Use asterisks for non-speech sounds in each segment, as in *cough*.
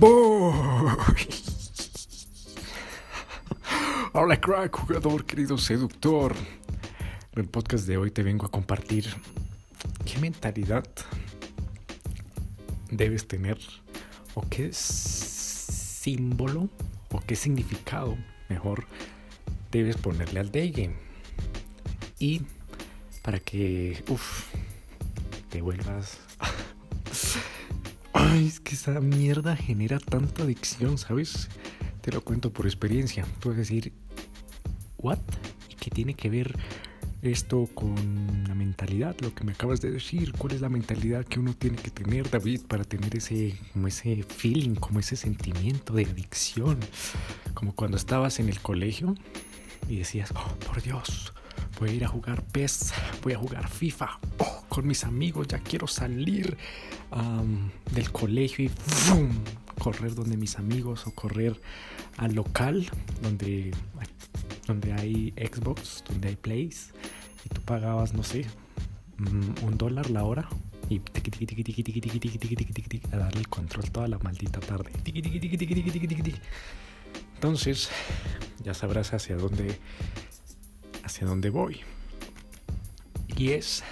Hola crack, jugador, querido seductor. En el podcast de hoy te vengo a compartir qué mentalidad debes tener o qué símbolo o qué significado, mejor, debes ponerle al day game. Y para que, uff, te vuelvas... Ay, es que esa mierda genera tanta adicción, ¿sabes? Te lo cuento por experiencia. Puedes decir, ¿what? ¿Y qué tiene que ver esto con la mentalidad? Lo que me acabas de decir. ¿Cuál es la mentalidad que uno tiene que tener, David, para tener ese, como ese feeling, como ese sentimiento de adicción? Como cuando estabas en el colegio y decías, oh, por Dios, voy a ir a jugar PES, voy a jugar FIFA, oh, con mis amigos, ya quiero salir del colegio y correr donde mis amigos o correr al local donde, donde hay Xbox, donde hay Plays y tú pagabas, no sé, un dólar la hora y a darle el control toda la maldita tarde. Entonces, ya sabrás hacia dónde hacia dónde voy. Y es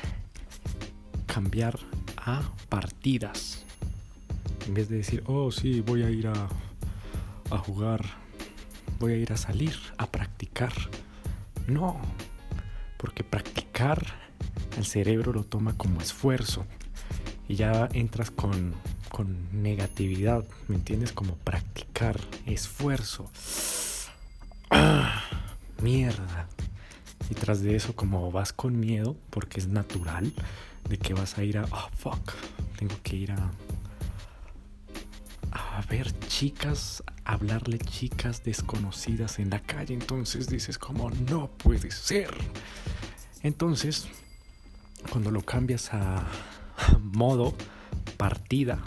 cambiar a partidas. En vez de decir, oh sí, voy a ir a, a jugar, voy a ir a salir, a practicar. No, porque practicar el cerebro lo toma como esfuerzo y ya entras con, con negatividad, ¿me entiendes? Como practicar, esfuerzo. Ah, mierda. Y tras de eso, como vas con miedo, porque es natural, de que vas a ir a, oh fuck, tengo que ir a, a ver chicas, hablarle chicas desconocidas en la calle. Entonces dices como, no puede ser. Entonces, cuando lo cambias a modo partida,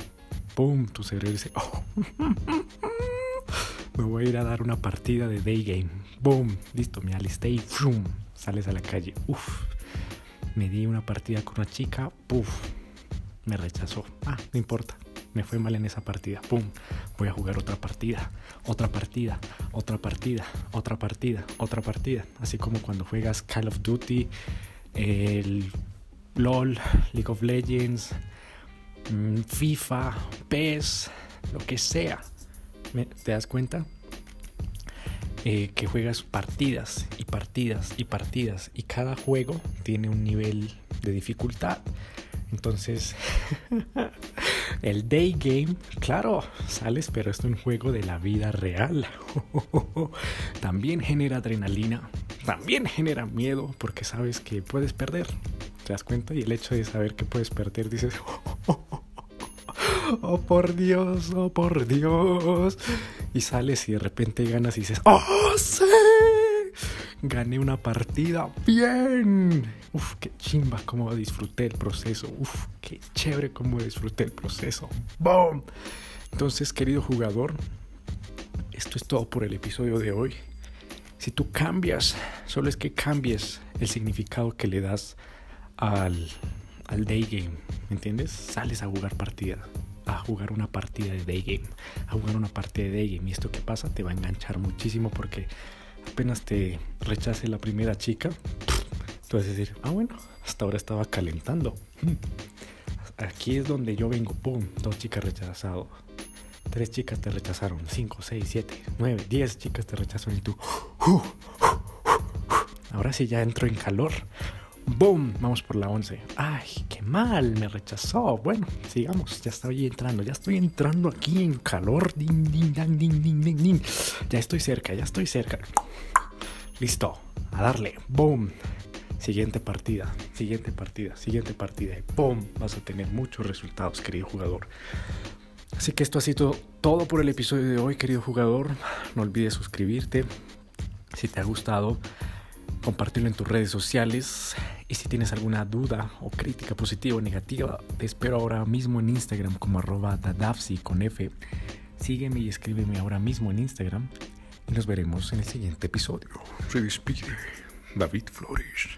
¡pum! Tu cerebro dice, oh, *laughs* me voy a ir a dar una partida de day game. ¡Boom! Listo, me alisté y sales a la calle, uff, me di una partida con una chica, puff, me rechazó. Ah, no importa, me fue mal en esa partida, pum, voy a jugar otra partida, otra partida, otra partida, otra partida, otra partida. Así como cuando juegas Call of Duty, el LOL, League of Legends, mm, FIFA, PES, lo que sea. ¿Te das cuenta? Eh, que juegas partidas y partidas y partidas y cada juego tiene un nivel de dificultad. Entonces, *laughs* el day game, claro, sales, pero es un juego de la vida real. *laughs* también genera adrenalina, también genera miedo porque sabes que puedes perder. ¿Te das cuenta? Y el hecho de saber que puedes perder, dices, *laughs* oh por Dios, oh por Dios. Y sales y de repente ganas y dices, ¡Oh, sí! Gané una partida bien. Uf, qué chimba cómo disfruté el proceso. Uf, qué chévere cómo disfruté el proceso. ¡Boom! Entonces, querido jugador, esto es todo por el episodio de hoy. Si tú cambias, solo es que cambies el significado que le das al, al day game, ¿me entiendes? Sales a jugar partida a jugar una partida de day game, a jugar una partida de day game. Y esto que pasa te va a enganchar muchísimo porque apenas te rechace la primera chica, tú vas a decir, ah bueno, hasta ahora estaba calentando. Aquí es donde yo vengo, ¡pum! Dos chicas rechazadas. Tres chicas te rechazaron, cinco, seis, siete, nueve, diez chicas te rechazaron y tú, ahora sí ya entro en calor. ¡Boom! Vamos por la 11. ¡Ay, qué mal! Me rechazó. Bueno, sigamos. Ya estoy entrando. Ya estoy entrando aquí en calor. Ding, ding, ding, ding, ding. Ya estoy cerca, ya estoy cerca. Listo. A darle. ¡Boom! Siguiente partida. Siguiente partida. Siguiente partida. ¡Boom! Vas a tener muchos resultados, querido jugador. Así que esto ha sido todo por el episodio de hoy, querido jugador. No olvides suscribirte. Si te ha gustado compartirlo en tus redes sociales. Y si tienes alguna duda o crítica positiva o negativa, te espero ahora mismo en Instagram como arroba dadafsi con F. Sígueme y escríbeme ahora mismo en Instagram. Y nos veremos en el siguiente episodio. Se despide David Flores.